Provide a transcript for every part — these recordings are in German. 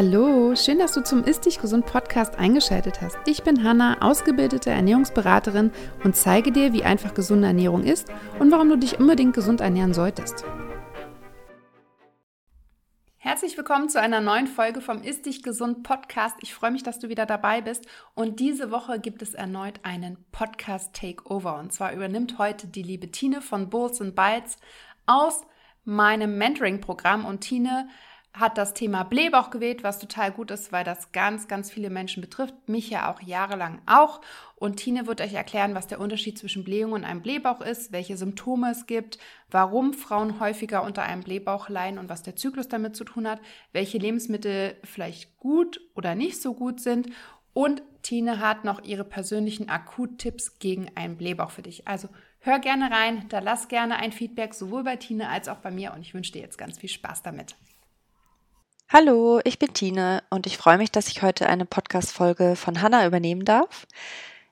Hallo, schön, dass du zum Ist Dich Gesund Podcast eingeschaltet hast. Ich bin Hanna, ausgebildete Ernährungsberaterin und zeige dir, wie einfach gesunde Ernährung ist und warum du dich unbedingt gesund ernähren solltest. Herzlich willkommen zu einer neuen Folge vom Ist Dich Gesund Podcast. Ich freue mich, dass du wieder dabei bist. Und diese Woche gibt es erneut einen Podcast Takeover. Und zwar übernimmt heute die liebe Tine von Bulls and Bites aus meinem Mentoring-Programm. Und Tine hat das Thema Blähbauch gewählt, was total gut ist, weil das ganz, ganz viele Menschen betrifft. Mich ja auch jahrelang auch. Und Tine wird euch erklären, was der Unterschied zwischen Blähung und einem Blähbauch ist, welche Symptome es gibt, warum Frauen häufiger unter einem Blähbauch leiden und was der Zyklus damit zu tun hat, welche Lebensmittel vielleicht gut oder nicht so gut sind. Und Tine hat noch ihre persönlichen Akuttipps gegen einen Blähbauch für dich. Also hör gerne rein, da lass gerne ein Feedback sowohl bei Tine als auch bei mir und ich wünsche dir jetzt ganz viel Spaß damit. Hallo, ich bin Tine und ich freue mich, dass ich heute eine Podcast-Folge von Hanna übernehmen darf.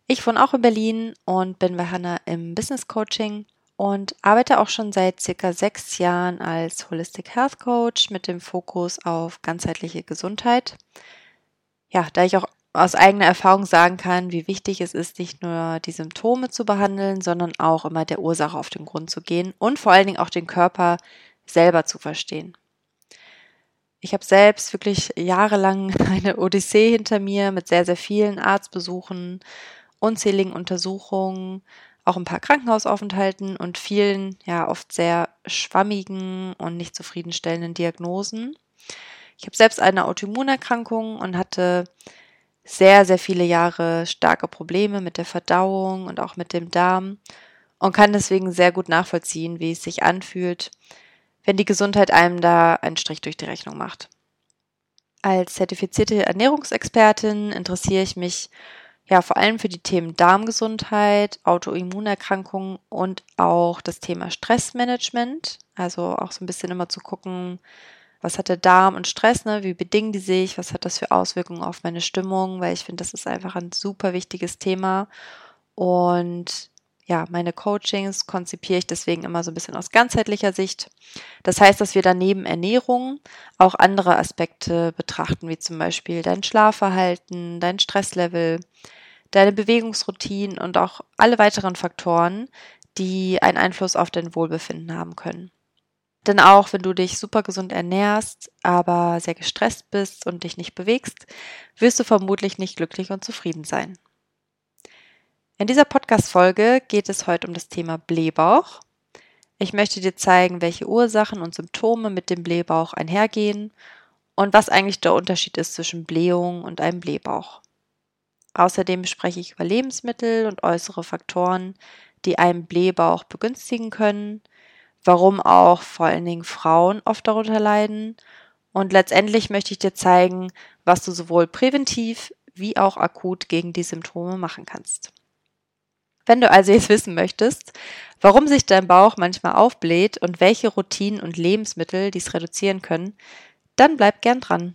Ich wohne auch in Berlin und bin bei Hanna im Business Coaching und arbeite auch schon seit circa sechs Jahren als Holistic Health Coach mit dem Fokus auf ganzheitliche Gesundheit. Ja, da ich auch aus eigener Erfahrung sagen kann, wie wichtig es ist, nicht nur die Symptome zu behandeln, sondern auch immer der Ursache auf den Grund zu gehen und vor allen Dingen auch den Körper selber zu verstehen. Ich habe selbst wirklich jahrelang eine Odyssee hinter mir mit sehr, sehr vielen Arztbesuchen, unzähligen Untersuchungen, auch ein paar Krankenhausaufenthalten und vielen, ja, oft sehr schwammigen und nicht zufriedenstellenden Diagnosen. Ich habe selbst eine Autoimmunerkrankung und hatte sehr, sehr viele Jahre starke Probleme mit der Verdauung und auch mit dem Darm und kann deswegen sehr gut nachvollziehen, wie es sich anfühlt, wenn die Gesundheit einem da einen Strich durch die Rechnung macht. Als zertifizierte Ernährungsexpertin interessiere ich mich ja vor allem für die Themen Darmgesundheit, Autoimmunerkrankungen und auch das Thema Stressmanagement. Also auch so ein bisschen immer zu gucken, was hat der Darm und Stress, ne? wie bedingen die sich, was hat das für Auswirkungen auf meine Stimmung, weil ich finde, das ist einfach ein super wichtiges Thema. Und ja, meine Coachings konzipiere ich deswegen immer so ein bisschen aus ganzheitlicher Sicht. Das heißt, dass wir dann neben Ernährung auch andere Aspekte betrachten, wie zum Beispiel dein Schlafverhalten, dein Stresslevel, deine Bewegungsroutinen und auch alle weiteren Faktoren, die einen Einfluss auf dein Wohlbefinden haben können. Denn auch wenn du dich super gesund ernährst, aber sehr gestresst bist und dich nicht bewegst, wirst du vermutlich nicht glücklich und zufrieden sein. In dieser Podcast-Folge geht es heute um das Thema Blähbauch. Ich möchte dir zeigen, welche Ursachen und Symptome mit dem Blähbauch einhergehen und was eigentlich der Unterschied ist zwischen Blähung und einem Blähbauch. Außerdem spreche ich über Lebensmittel und äußere Faktoren, die einen Blähbauch begünstigen können, warum auch vor allen Dingen Frauen oft darunter leiden und letztendlich möchte ich dir zeigen, was du sowohl präventiv wie auch akut gegen die Symptome machen kannst. Wenn du also jetzt wissen möchtest, warum sich dein Bauch manchmal aufbläht und welche Routinen und Lebensmittel dies reduzieren können, dann bleib gern dran.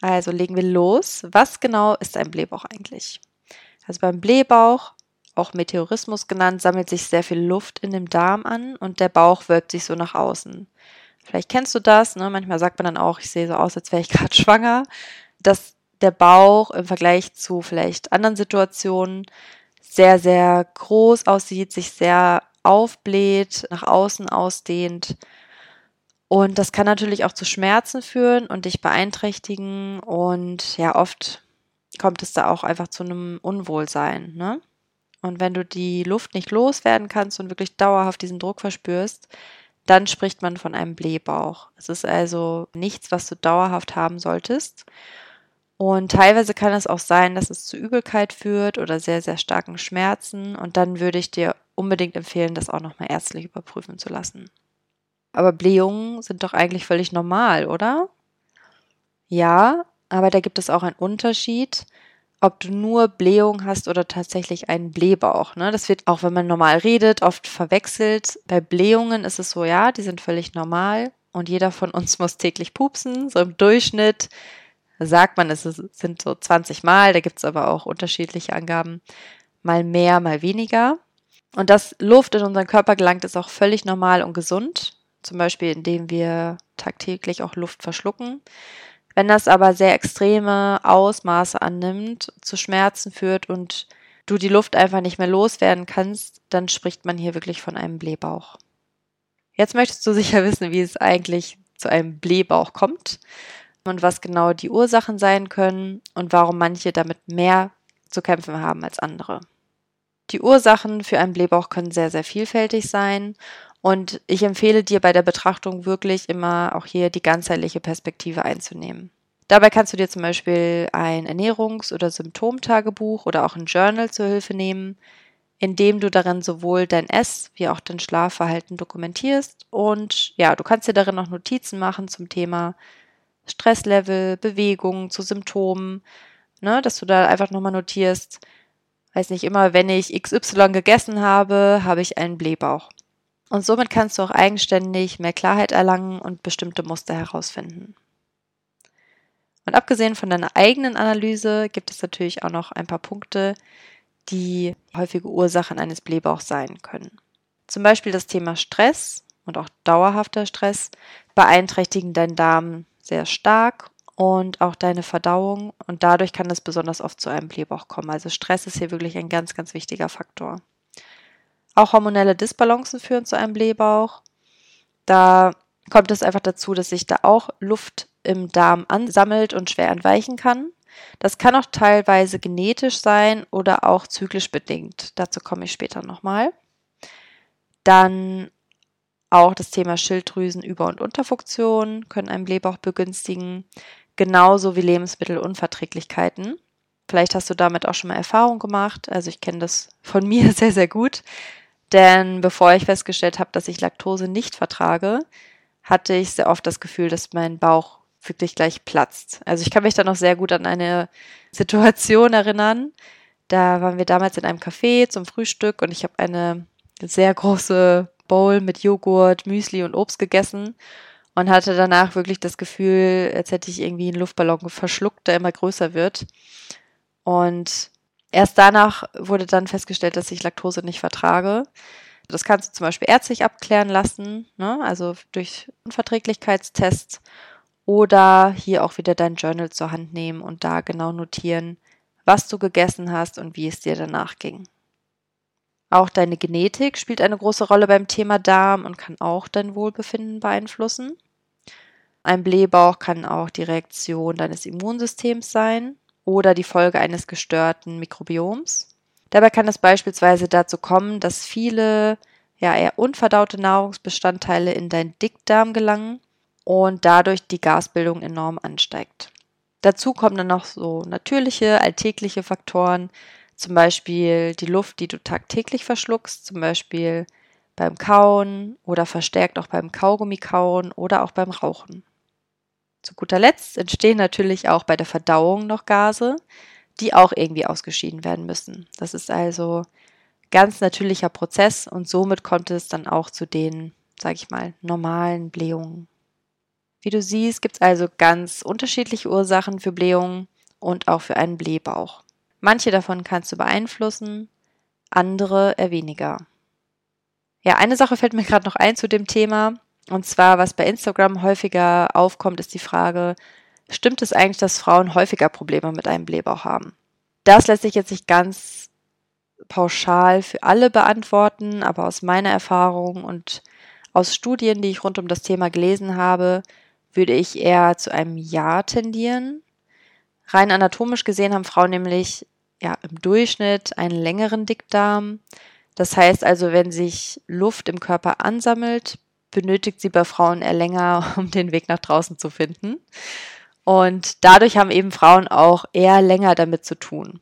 Also legen wir los. Was genau ist ein Blähbauch eigentlich? Also beim Blähbauch, auch Meteorismus genannt, sammelt sich sehr viel Luft in dem Darm an und der Bauch wölbt sich so nach außen. Vielleicht kennst du das, ne? manchmal sagt man dann auch, ich sehe so aus, als wäre ich gerade schwanger, dass der Bauch im Vergleich zu vielleicht anderen Situationen sehr, sehr groß aussieht, sich sehr aufbläht, nach außen ausdehnt. Und das kann natürlich auch zu Schmerzen führen und dich beeinträchtigen. Und ja, oft kommt es da auch einfach zu einem Unwohlsein. Ne? Und wenn du die Luft nicht loswerden kannst und wirklich dauerhaft diesen Druck verspürst, dann spricht man von einem Blähbauch. Es ist also nichts, was du dauerhaft haben solltest. Und teilweise kann es auch sein, dass es zu Übelkeit führt oder sehr, sehr starken Schmerzen. Und dann würde ich dir unbedingt empfehlen, das auch nochmal ärztlich überprüfen zu lassen. Aber Blähungen sind doch eigentlich völlig normal, oder? Ja, aber da gibt es auch einen Unterschied, ob du nur Blähung hast oder tatsächlich einen Blähbauch. Ne? Das wird auch, wenn man normal redet, oft verwechselt. Bei Blähungen ist es so, ja, die sind völlig normal und jeder von uns muss täglich pupsen, so im Durchschnitt sagt man, es sind so 20 Mal, da gibt es aber auch unterschiedliche Angaben, mal mehr, mal weniger. Und dass Luft in unseren Körper gelangt, ist auch völlig normal und gesund. Zum Beispiel, indem wir tagtäglich auch Luft verschlucken. Wenn das aber sehr extreme Ausmaße annimmt, zu Schmerzen führt und du die Luft einfach nicht mehr loswerden kannst, dann spricht man hier wirklich von einem Blähbauch. Jetzt möchtest du sicher wissen, wie es eigentlich zu einem Blähbauch kommt und was genau die Ursachen sein können und warum manche damit mehr zu kämpfen haben als andere. Die Ursachen für einen Blähbauch können sehr, sehr vielfältig sein und ich empfehle dir bei der Betrachtung wirklich immer auch hier die ganzheitliche Perspektive einzunehmen. Dabei kannst du dir zum Beispiel ein Ernährungs- oder Symptomtagebuch oder auch ein Journal zur Hilfe nehmen, indem du darin sowohl dein Ess- wie auch dein Schlafverhalten dokumentierst. Und ja, du kannst dir darin noch Notizen machen zum Thema Stresslevel, Bewegung, zu Symptomen, ne, dass du da einfach nochmal notierst, weiß nicht, immer wenn ich XY gegessen habe, habe ich einen Blähbauch. Und somit kannst du auch eigenständig mehr Klarheit erlangen und bestimmte Muster herausfinden. Und abgesehen von deiner eigenen Analyse gibt es natürlich auch noch ein paar Punkte, die häufige Ursachen eines Blähbauchs sein können. Zum Beispiel das Thema Stress und auch dauerhafter Stress beeinträchtigen deinen Darm sehr stark und auch deine Verdauung und dadurch kann es besonders oft zu einem Blähbauch kommen. Also Stress ist hier wirklich ein ganz, ganz wichtiger Faktor. Auch hormonelle Disbalancen führen zu einem Blähbauch. Da kommt es einfach dazu, dass sich da auch Luft im Darm ansammelt und schwer entweichen kann. Das kann auch teilweise genetisch sein oder auch zyklisch bedingt. Dazu komme ich später nochmal. Dann auch das Thema Schilddrüsenüber- und Unterfunktion können einen Blähbauch begünstigen, genauso wie Lebensmittelunverträglichkeiten. Vielleicht hast du damit auch schon mal Erfahrung gemacht. Also ich kenne das von mir sehr, sehr gut. Denn bevor ich festgestellt habe, dass ich Laktose nicht vertrage, hatte ich sehr oft das Gefühl, dass mein Bauch wirklich gleich platzt. Also ich kann mich da noch sehr gut an eine Situation erinnern. Da waren wir damals in einem Café zum Frühstück und ich habe eine sehr große Bowl mit Joghurt, Müsli und Obst gegessen und hatte danach wirklich das Gefühl, als hätte ich irgendwie einen Luftballon verschluckt, der immer größer wird. Und Erst danach wurde dann festgestellt, dass ich Laktose nicht vertrage. Das kannst du zum Beispiel ärztlich abklären lassen, ne? also durch Unverträglichkeitstests oder hier auch wieder dein Journal zur Hand nehmen und da genau notieren, was du gegessen hast und wie es dir danach ging. Auch deine Genetik spielt eine große Rolle beim Thema Darm und kann auch dein Wohlbefinden beeinflussen. Ein Blähbauch kann auch die Reaktion deines Immunsystems sein oder die Folge eines gestörten Mikrobioms. Dabei kann es beispielsweise dazu kommen, dass viele ja eher unverdaute Nahrungsbestandteile in deinen Dickdarm gelangen und dadurch die Gasbildung enorm ansteigt. Dazu kommen dann noch so natürliche, alltägliche Faktoren, zum Beispiel die Luft, die du tagtäglich verschluckst, zum Beispiel beim Kauen oder verstärkt auch beim Kaugummikauen oder auch beim Rauchen. Zu guter Letzt entstehen natürlich auch bei der Verdauung noch Gase, die auch irgendwie ausgeschieden werden müssen. Das ist also ganz natürlicher Prozess und somit kommt es dann auch zu den, sag ich mal, normalen Blähungen. Wie du siehst, gibt es also ganz unterschiedliche Ursachen für Blähungen und auch für einen Blähbauch. Manche davon kannst du beeinflussen, andere eher weniger. Ja, eine Sache fällt mir gerade noch ein zu dem Thema. Und zwar, was bei Instagram häufiger aufkommt, ist die Frage, stimmt es eigentlich, dass Frauen häufiger Probleme mit einem Blähbauch haben? Das lässt sich jetzt nicht ganz pauschal für alle beantworten, aber aus meiner Erfahrung und aus Studien, die ich rund um das Thema gelesen habe, würde ich eher zu einem Ja tendieren. Rein anatomisch gesehen haben Frauen nämlich ja im Durchschnitt einen längeren Dickdarm. Das heißt also, wenn sich Luft im Körper ansammelt, benötigt sie bei Frauen eher länger, um den Weg nach draußen zu finden. Und dadurch haben eben Frauen auch eher länger damit zu tun.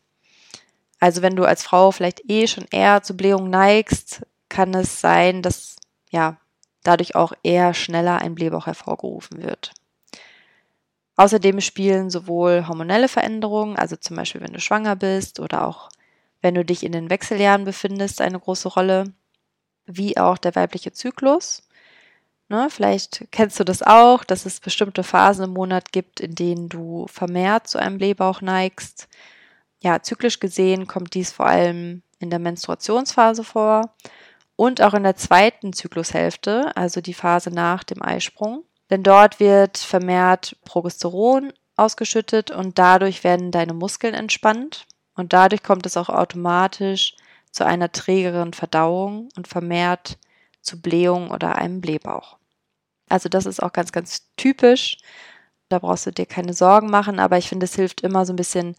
Also wenn du als Frau vielleicht eh schon eher zu Blähung neigst, kann es sein, dass ja dadurch auch eher schneller ein Blähbauch hervorgerufen wird. Außerdem spielen sowohl hormonelle Veränderungen, also zum Beispiel wenn du schwanger bist oder auch wenn du dich in den Wechseljahren befindest, eine große Rolle, wie auch der weibliche Zyklus. Ne, vielleicht kennst du das auch, dass es bestimmte Phasen im Monat gibt, in denen du vermehrt zu einem Blähbauch neigst. Ja, zyklisch gesehen kommt dies vor allem in der Menstruationsphase vor und auch in der zweiten Zyklushälfte, also die Phase nach dem Eisprung. Denn dort wird vermehrt Progesteron ausgeschüttet und dadurch werden deine Muskeln entspannt und dadurch kommt es auch automatisch zu einer trägeren Verdauung und vermehrt zu Blähung oder einem Blähbauch. Also das ist auch ganz, ganz typisch. Da brauchst du dir keine Sorgen machen, aber ich finde, es hilft immer so ein bisschen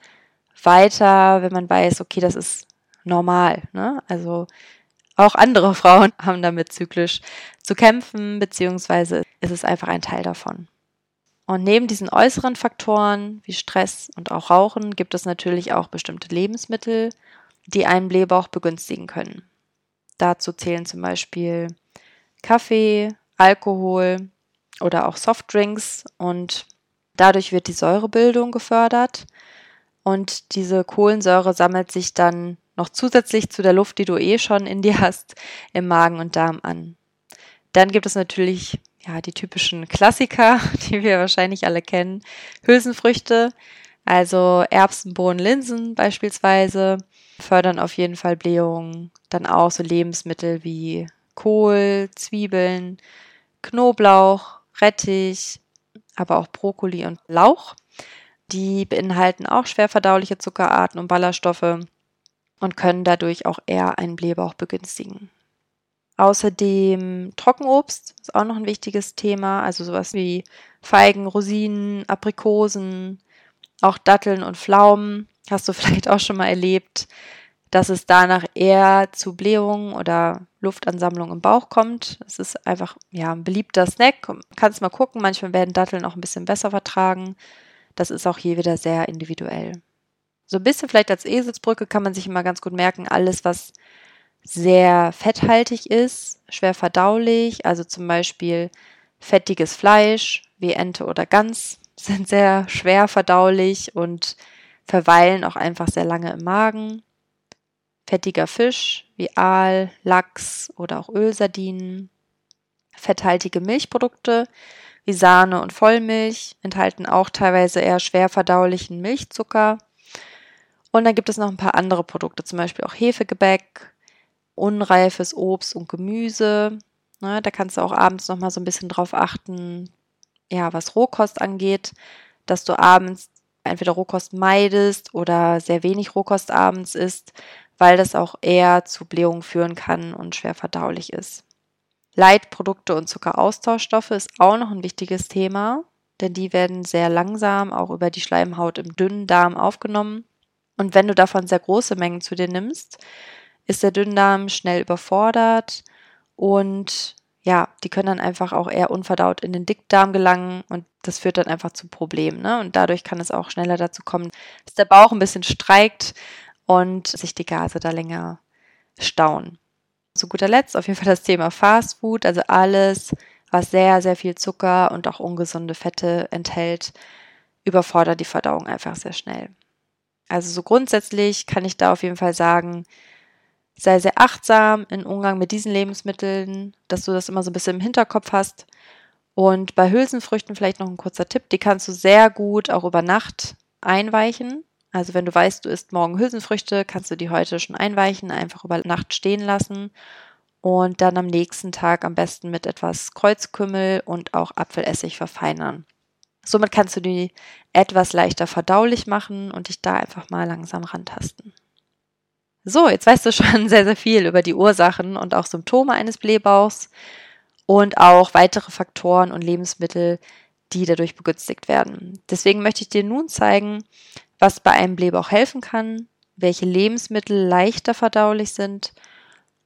weiter, wenn man weiß, okay, das ist normal. Ne? Also auch andere Frauen haben damit zyklisch zu kämpfen, beziehungsweise ist es einfach ein Teil davon. Und neben diesen äußeren Faktoren wie Stress und auch Rauchen gibt es natürlich auch bestimmte Lebensmittel, die einen Blähbauch begünstigen können. Dazu zählen zum Beispiel Kaffee, Alkohol oder auch Softdrinks und dadurch wird die Säurebildung gefördert und diese Kohlensäure sammelt sich dann noch zusätzlich zu der Luft, die du eh schon in dir hast, im Magen und Darm an. Dann gibt es natürlich ja die typischen Klassiker, die wir wahrscheinlich alle kennen. Hülsenfrüchte, also Erbsen, Bohnen, Linsen beispielsweise, fördern auf jeden Fall Blähungen. Dann auch so Lebensmittel wie Kohl, Zwiebeln, Knoblauch, Rettich, aber auch Brokkoli und Lauch. Die beinhalten auch schwer verdauliche Zuckerarten und Ballaststoffe und können dadurch auch eher einen Blähbauch begünstigen. Außerdem Trockenobst ist auch noch ein wichtiges Thema, also sowas wie Feigen, Rosinen, Aprikosen, auch Datteln und Pflaumen. Hast du vielleicht auch schon mal erlebt, dass es danach eher zu Blähungen oder Luftansammlung im Bauch kommt. Es ist einfach ja ein beliebter Snack. Kannst mal gucken, manchmal werden Datteln auch ein bisschen besser vertragen. Das ist auch hier wieder sehr individuell. So ein bisschen vielleicht als Eselsbrücke kann man sich immer ganz gut merken, alles, was sehr fetthaltig ist, schwer verdaulich, also zum Beispiel fettiges Fleisch wie Ente oder Gans, sind sehr schwer verdaulich und verweilen auch einfach sehr lange im Magen. Fettiger Fisch wie Aal, Lachs oder auch Ölsardinen. Fetthaltige Milchprodukte wie Sahne und Vollmilch enthalten auch teilweise eher schwer verdaulichen Milchzucker und dann gibt es noch ein paar andere Produkte, zum Beispiel auch Hefegebäck, unreifes Obst und Gemüse. Ne, da kannst du auch abends noch mal so ein bisschen drauf achten, ja, was Rohkost angeht, dass du abends entweder Rohkost meidest oder sehr wenig Rohkost abends isst, weil das auch eher zu Blähungen führen kann und schwer verdaulich ist. Leitprodukte und Zuckeraustauschstoffe ist auch noch ein wichtiges Thema, denn die werden sehr langsam auch über die Schleimhaut im dünnen Darm aufgenommen und wenn du davon sehr große Mengen zu dir nimmst, ist der Dünndarm schnell überfordert und ja, die können dann einfach auch eher unverdaut in den Dickdarm gelangen und das führt dann einfach zu Problemen. Ne? Und dadurch kann es auch schneller dazu kommen, dass der Bauch ein bisschen streikt und sich die Gase da länger stauen. Zu guter Letzt auf jeden Fall das Thema Fast Food, also alles, was sehr, sehr viel Zucker und auch ungesunde Fette enthält, überfordert die Verdauung einfach sehr schnell. Also so grundsätzlich kann ich da auf jeden Fall sagen, sei sehr achtsam im Umgang mit diesen Lebensmitteln, dass du das immer so ein bisschen im Hinterkopf hast. Und bei Hülsenfrüchten vielleicht noch ein kurzer Tipp, die kannst du sehr gut auch über Nacht einweichen. Also wenn du weißt, du isst morgen Hülsenfrüchte, kannst du die heute schon einweichen, einfach über Nacht stehen lassen und dann am nächsten Tag am besten mit etwas Kreuzkümmel und auch Apfelessig verfeinern. Somit kannst du die etwas leichter verdaulich machen und dich da einfach mal langsam rantasten. So, jetzt weißt du schon sehr, sehr viel über die Ursachen und auch Symptome eines Blähbauchs und auch weitere Faktoren und Lebensmittel, die dadurch begünstigt werden. Deswegen möchte ich dir nun zeigen, was bei einem Blähbauch helfen kann, welche Lebensmittel leichter verdaulich sind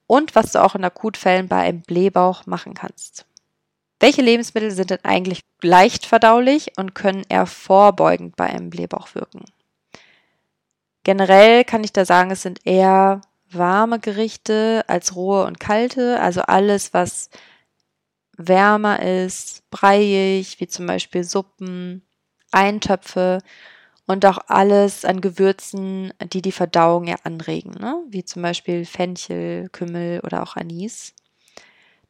und was du auch in Akutfällen bei einem Blähbauch machen kannst. Welche Lebensmittel sind denn eigentlich leicht verdaulich und können eher vorbeugend bei einem Blähbauch wirken? Generell kann ich da sagen, es sind eher warme Gerichte als rohe und kalte, also alles, was wärmer ist, breiig, wie zum Beispiel Suppen, Eintöpfe und auch alles an Gewürzen, die die Verdauung ja anregen, ne? wie zum Beispiel Fenchel, Kümmel oder auch Anis.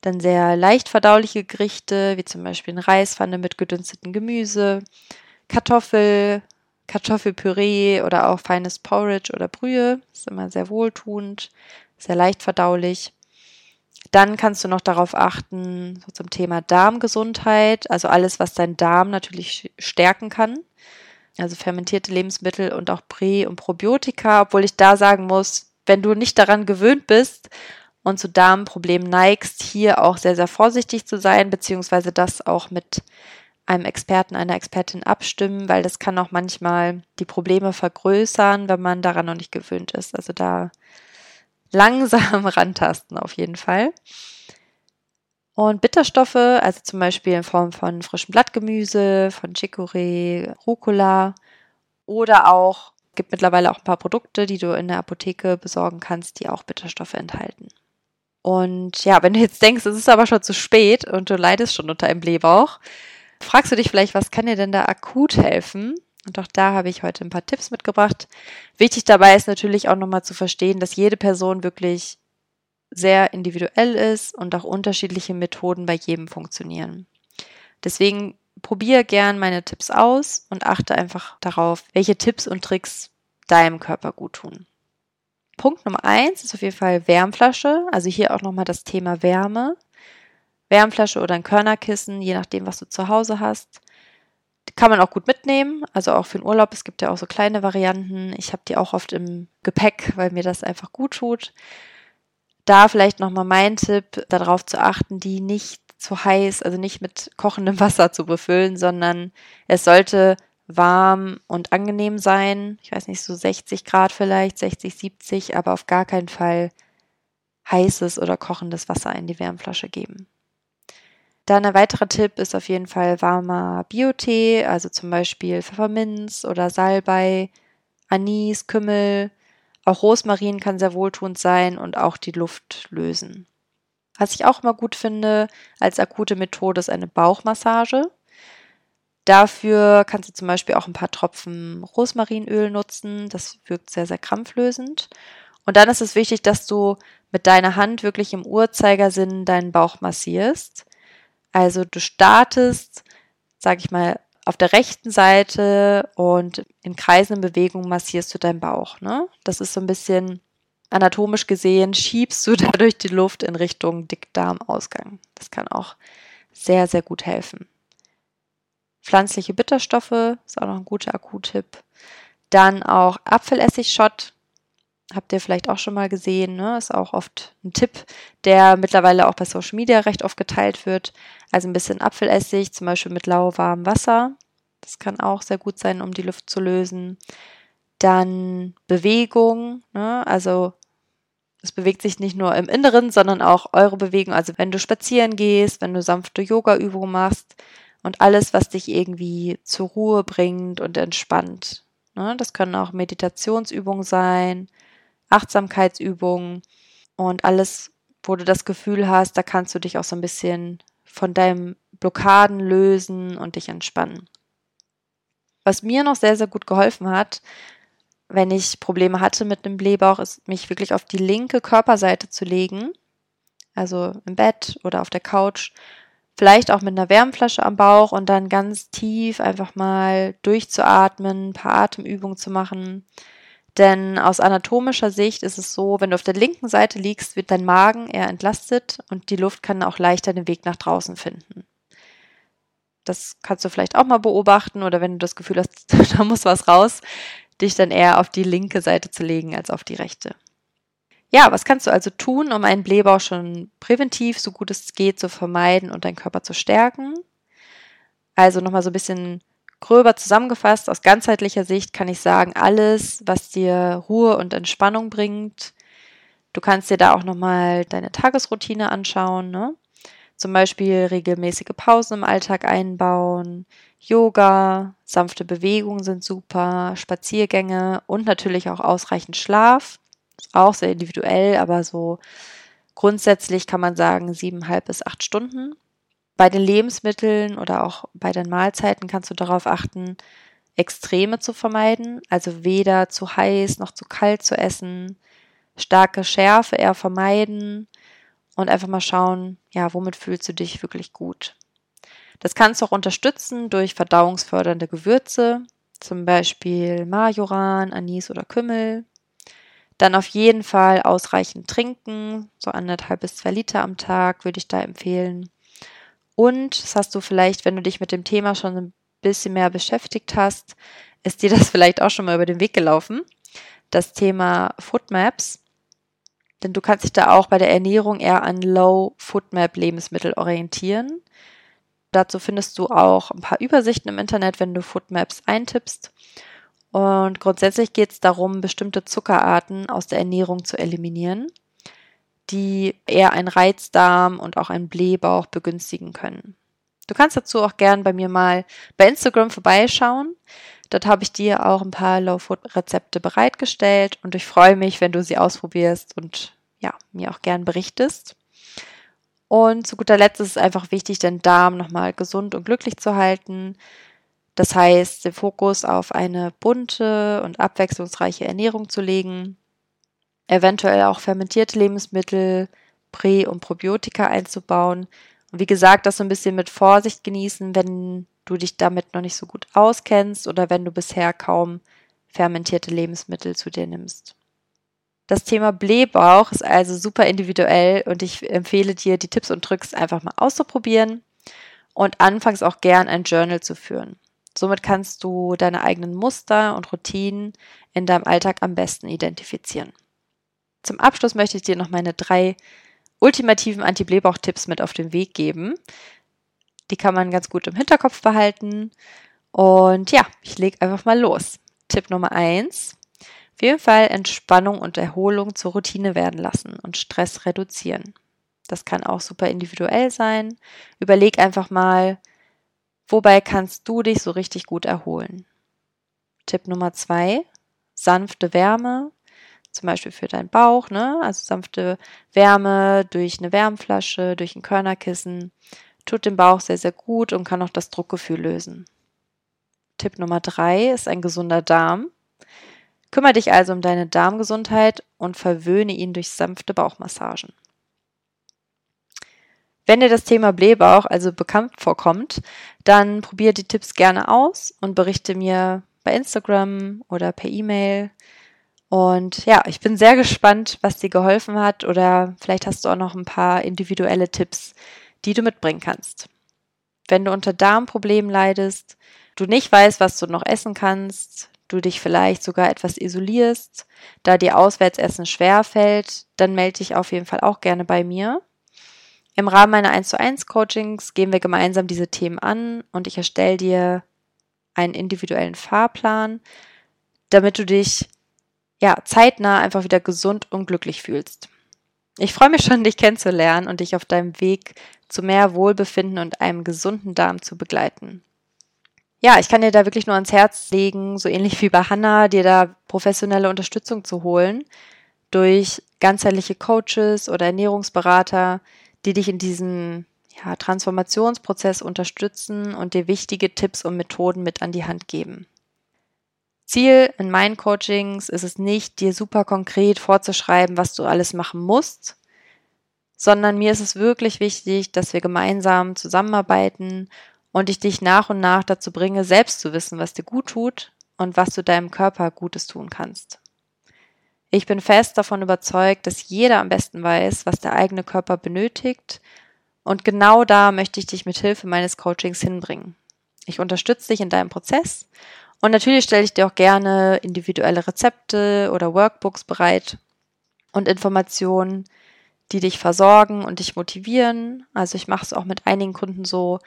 Dann sehr leicht verdauliche Gerichte, wie zum Beispiel eine Reispfanne mit gedünstetem Gemüse, Kartoffel, Kartoffelpüree oder auch feines Porridge oder Brühe. Ist immer sehr wohltuend, sehr leicht verdaulich. Dann kannst du noch darauf achten, so zum Thema Darmgesundheit, also alles, was dein Darm natürlich stärken kann. also fermentierte Lebensmittel und auch Prä- und Probiotika, obwohl ich da sagen muss, wenn du nicht daran gewöhnt bist und zu Darmproblemen neigst, hier auch sehr, sehr vorsichtig zu sein, beziehungsweise das auch mit einem Experten, einer Expertin abstimmen, weil das kann auch manchmal die Probleme vergrößern, wenn man daran noch nicht gewöhnt ist. Also da langsam rantasten auf jeden Fall. Und Bitterstoffe, also zum Beispiel in Form von frischem Blattgemüse, von Chicorée, Rucola oder auch, gibt mittlerweile auch ein paar Produkte, die du in der Apotheke besorgen kannst, die auch Bitterstoffe enthalten. Und ja, wenn du jetzt denkst, es ist aber schon zu spät und du leidest schon unter einem Blähbauch, fragst du dich vielleicht, was kann dir denn da akut helfen? Und auch da habe ich heute ein paar Tipps mitgebracht. Wichtig dabei ist natürlich auch nochmal zu verstehen, dass jede Person wirklich sehr individuell ist und auch unterschiedliche Methoden bei jedem funktionieren. Deswegen probiere gern meine Tipps aus und achte einfach darauf, welche Tipps und Tricks deinem Körper gut tun. Punkt Nummer eins ist auf jeden Fall Wärmflasche. Also hier auch nochmal das Thema Wärme. Wärmflasche oder ein Körnerkissen, je nachdem, was du zu Hause hast. Die kann man auch gut mitnehmen, also auch für den Urlaub. Es gibt ja auch so kleine Varianten. Ich habe die auch oft im Gepäck, weil mir das einfach gut tut. Da vielleicht nochmal mein Tipp, darauf zu achten, die nicht zu heiß, also nicht mit kochendem Wasser zu befüllen, sondern es sollte warm und angenehm sein. Ich weiß nicht, so 60 Grad vielleicht, 60, 70, aber auf gar keinen Fall heißes oder kochendes Wasser in die Wärmflasche geben. Dann ein weiterer Tipp ist auf jeden Fall warmer Biotee, also zum Beispiel Pfefferminz oder Salbei, Anis, Kümmel, auch Rosmarin kann sehr wohltuend sein und auch die Luft lösen. Was ich auch immer gut finde als akute Methode ist eine Bauchmassage. Dafür kannst du zum Beispiel auch ein paar Tropfen Rosmarinöl nutzen. Das wirkt sehr, sehr krampflösend. Und dann ist es wichtig, dass du mit deiner Hand wirklich im Uhrzeigersinn deinen Bauch massierst. Also du startest, sag ich mal, auf der rechten Seite und in kreisenden Bewegungen massierst du deinen Bauch. Ne? Das ist so ein bisschen anatomisch gesehen, schiebst du dadurch die Luft in Richtung Dickdarmausgang. Das kann auch sehr, sehr gut helfen. Pflanzliche Bitterstoffe ist auch noch ein guter Akutipp. Dann auch Apfelessig-Shot. Habt ihr vielleicht auch schon mal gesehen, ne? Ist auch oft ein Tipp, der mittlerweile auch bei Social Media recht oft geteilt wird. Also ein bisschen Apfelessig, zum Beispiel mit lauwarmem Wasser. Das kann auch sehr gut sein, um die Luft zu lösen. Dann Bewegung, ne? also es bewegt sich nicht nur im Inneren, sondern auch eure Bewegung. Also wenn du spazieren gehst, wenn du sanfte Yoga-Übungen machst und alles, was dich irgendwie zur Ruhe bringt und entspannt. Ne? Das können auch Meditationsübungen sein, Achtsamkeitsübungen und alles, wo du das Gefühl hast, da kannst du dich auch so ein bisschen von deinen Blockaden lösen und dich entspannen. Was mir noch sehr, sehr gut geholfen hat, wenn ich Probleme hatte mit einem Blähbauch, ist mich wirklich auf die linke Körperseite zu legen, also im Bett oder auf der Couch, vielleicht auch mit einer Wärmflasche am Bauch und dann ganz tief einfach mal durchzuatmen, ein paar Atemübungen zu machen, denn aus anatomischer Sicht ist es so, wenn du auf der linken Seite liegst, wird dein Magen eher entlastet und die Luft kann auch leichter den Weg nach draußen finden. Das kannst du vielleicht auch mal beobachten oder wenn du das Gefühl hast, da muss was raus, dich dann eher auf die linke Seite zu legen als auf die rechte. Ja, was kannst du also tun, um einen Blähbauch schon präventiv, so gut es geht, zu vermeiden und deinen Körper zu stärken? Also nochmal so ein bisschen gröber zusammengefasst, aus ganzheitlicher Sicht kann ich sagen, alles, was dir Ruhe und Entspannung bringt. Du kannst dir da auch nochmal deine Tagesroutine anschauen, ne? Zum Beispiel regelmäßige Pausen im Alltag einbauen, Yoga, sanfte Bewegungen sind super, Spaziergänge und natürlich auch ausreichend Schlaf. Ist auch sehr individuell, aber so grundsätzlich kann man sagen siebeneinhalb bis acht Stunden. Bei den Lebensmitteln oder auch bei den Mahlzeiten kannst du darauf achten, Extreme zu vermeiden, also weder zu heiß noch zu kalt zu essen, starke Schärfe eher vermeiden und einfach mal schauen, ja, womit fühlst du dich wirklich gut. Das kannst du auch unterstützen durch verdauungsfördernde Gewürze, zum Beispiel Majoran, Anis oder Kümmel. Dann auf jeden Fall ausreichend trinken, so anderthalb bis zwei Liter am Tag würde ich da empfehlen. Und, das hast du vielleicht, wenn du dich mit dem Thema schon ein bisschen mehr beschäftigt hast, ist dir das vielleicht auch schon mal über den Weg gelaufen. Das Thema Foodmaps. Denn du kannst dich da auch bei der Ernährung eher an Low-Foodmap-Lebensmittel orientieren. Dazu findest du auch ein paar Übersichten im Internet, wenn du Foodmaps eintippst. Und grundsätzlich geht es darum, bestimmte Zuckerarten aus der Ernährung zu eliminieren, die eher einen Reizdarm und auch einen Blähbauch begünstigen können. Du kannst dazu auch gern bei mir mal bei Instagram vorbeischauen. Dort habe ich dir auch ein paar Low-Food-Rezepte bereitgestellt und ich freue mich, wenn du sie ausprobierst und ja, mir auch gern berichtest. Und zu guter Letzt ist es einfach wichtig, den Darm nochmal gesund und glücklich zu halten. Das heißt, den Fokus auf eine bunte und abwechslungsreiche Ernährung zu legen, eventuell auch fermentierte Lebensmittel, Prä- und Probiotika einzubauen. Und wie gesagt, das so ein bisschen mit Vorsicht genießen, wenn du dich damit noch nicht so gut auskennst oder wenn du bisher kaum fermentierte Lebensmittel zu dir nimmst. Das Thema Blähbauch ist also super individuell und ich empfehle dir, die Tipps und Tricks einfach mal auszuprobieren und anfangs auch gern ein Journal zu führen. Somit kannst du deine eigenen Muster und Routinen in deinem Alltag am besten identifizieren. Zum Abschluss möchte ich dir noch meine drei ultimativen Anti-Blähbauch-Tipps mit auf den Weg geben. Die kann man ganz gut im Hinterkopf behalten. Und ja, ich lege einfach mal los. Tipp Nummer eins: Auf jeden Fall Entspannung und Erholung zur Routine werden lassen und Stress reduzieren. Das kann auch super individuell sein. Überleg einfach mal, Wobei kannst du dich so richtig gut erholen? Tipp Nummer zwei, sanfte Wärme, zum Beispiel für deinen Bauch, ne? Also sanfte Wärme durch eine Wärmflasche, durch ein Körnerkissen, tut dem Bauch sehr, sehr gut und kann auch das Druckgefühl lösen. Tipp Nummer drei ist ein gesunder Darm. Kümmere dich also um deine Darmgesundheit und verwöhne ihn durch sanfte Bauchmassagen. Wenn dir das Thema Blähbauch also bekannt vorkommt, dann probiere die Tipps gerne aus und berichte mir bei Instagram oder per E-Mail. Und ja, ich bin sehr gespannt, was dir geholfen hat oder vielleicht hast du auch noch ein paar individuelle Tipps, die du mitbringen kannst. Wenn du unter Darmproblemen leidest, du nicht weißt, was du noch essen kannst, du dich vielleicht sogar etwas isolierst, da dir Auswärtsessen schwer fällt, dann melde dich auf jeden Fall auch gerne bei mir. Im Rahmen meiner 1 zu 1 Coachings gehen wir gemeinsam diese Themen an und ich erstelle dir einen individuellen Fahrplan, damit du dich ja zeitnah einfach wieder gesund und glücklich fühlst. Ich freue mich schon, dich kennenzulernen und dich auf deinem Weg zu mehr Wohlbefinden und einem gesunden Darm zu begleiten. Ja, ich kann dir da wirklich nur ans Herz legen, so ähnlich wie bei Hannah, dir da professionelle Unterstützung zu holen durch ganzheitliche Coaches oder Ernährungsberater, die dich in diesem ja, Transformationsprozess unterstützen und dir wichtige Tipps und Methoden mit an die Hand geben. Ziel in meinen Coachings ist es nicht, dir super konkret vorzuschreiben, was du alles machen musst, sondern mir ist es wirklich wichtig, dass wir gemeinsam zusammenarbeiten und ich dich nach und nach dazu bringe, selbst zu wissen, was dir gut tut und was du deinem Körper Gutes tun kannst. Ich bin fest davon überzeugt, dass jeder am besten weiß, was der eigene Körper benötigt. Und genau da möchte ich dich mit Hilfe meines Coachings hinbringen. Ich unterstütze dich in deinem Prozess und natürlich stelle ich dir auch gerne individuelle Rezepte oder Workbooks bereit und Informationen, die dich versorgen und dich motivieren. Also ich mache es auch mit einigen Kunden so,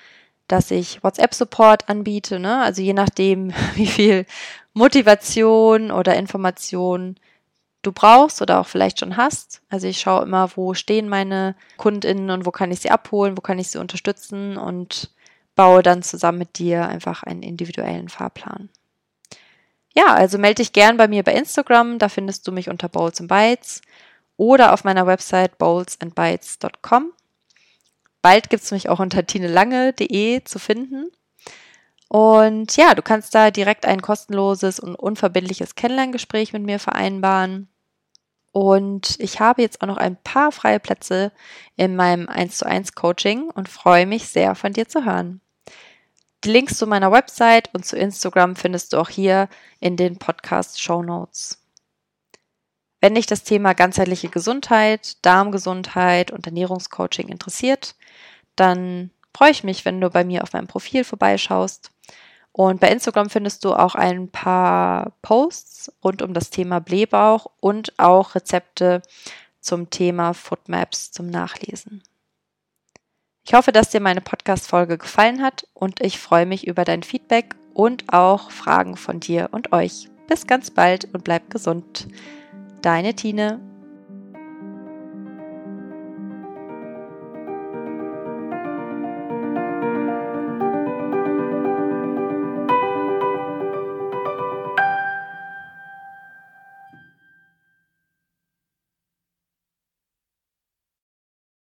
dass ich WhatsApp-Support anbiete. Ne? Also je nachdem, wie viel Motivation oder Information du brauchst oder auch vielleicht schon hast. Also ich schaue immer, wo stehen meine Kundinnen und wo kann ich sie abholen, wo kann ich sie unterstützen und baue dann zusammen mit dir einfach einen individuellen Fahrplan. Ja, also melde dich gern bei mir bei Instagram, da findest du mich unter Bowls and Bites oder auf meiner Website bowlsandbites.com. Bald gibt es mich auch unter tinelange.de zu finden. Und ja, du kannst da direkt ein kostenloses und unverbindliches Kennenlerngespräch mit mir vereinbaren. Und ich habe jetzt auch noch ein paar freie Plätze in meinem 1 zu 1 Coaching und freue mich sehr von dir zu hören. Die Links zu meiner Website und zu Instagram findest du auch hier in den Podcast Show Notes. Wenn dich das Thema ganzheitliche Gesundheit, Darmgesundheit und Ernährungscoaching interessiert, dann freue ich mich, wenn du bei mir auf meinem Profil vorbeischaust Und bei Instagram findest du auch ein paar Posts rund um das Thema Blähbauch und auch Rezepte zum Thema Footmaps zum Nachlesen. Ich hoffe, dass dir meine Podcast-Folge gefallen hat und ich freue mich über dein Feedback und auch Fragen von dir und euch. Bis ganz bald und bleib gesund. Deine Tine.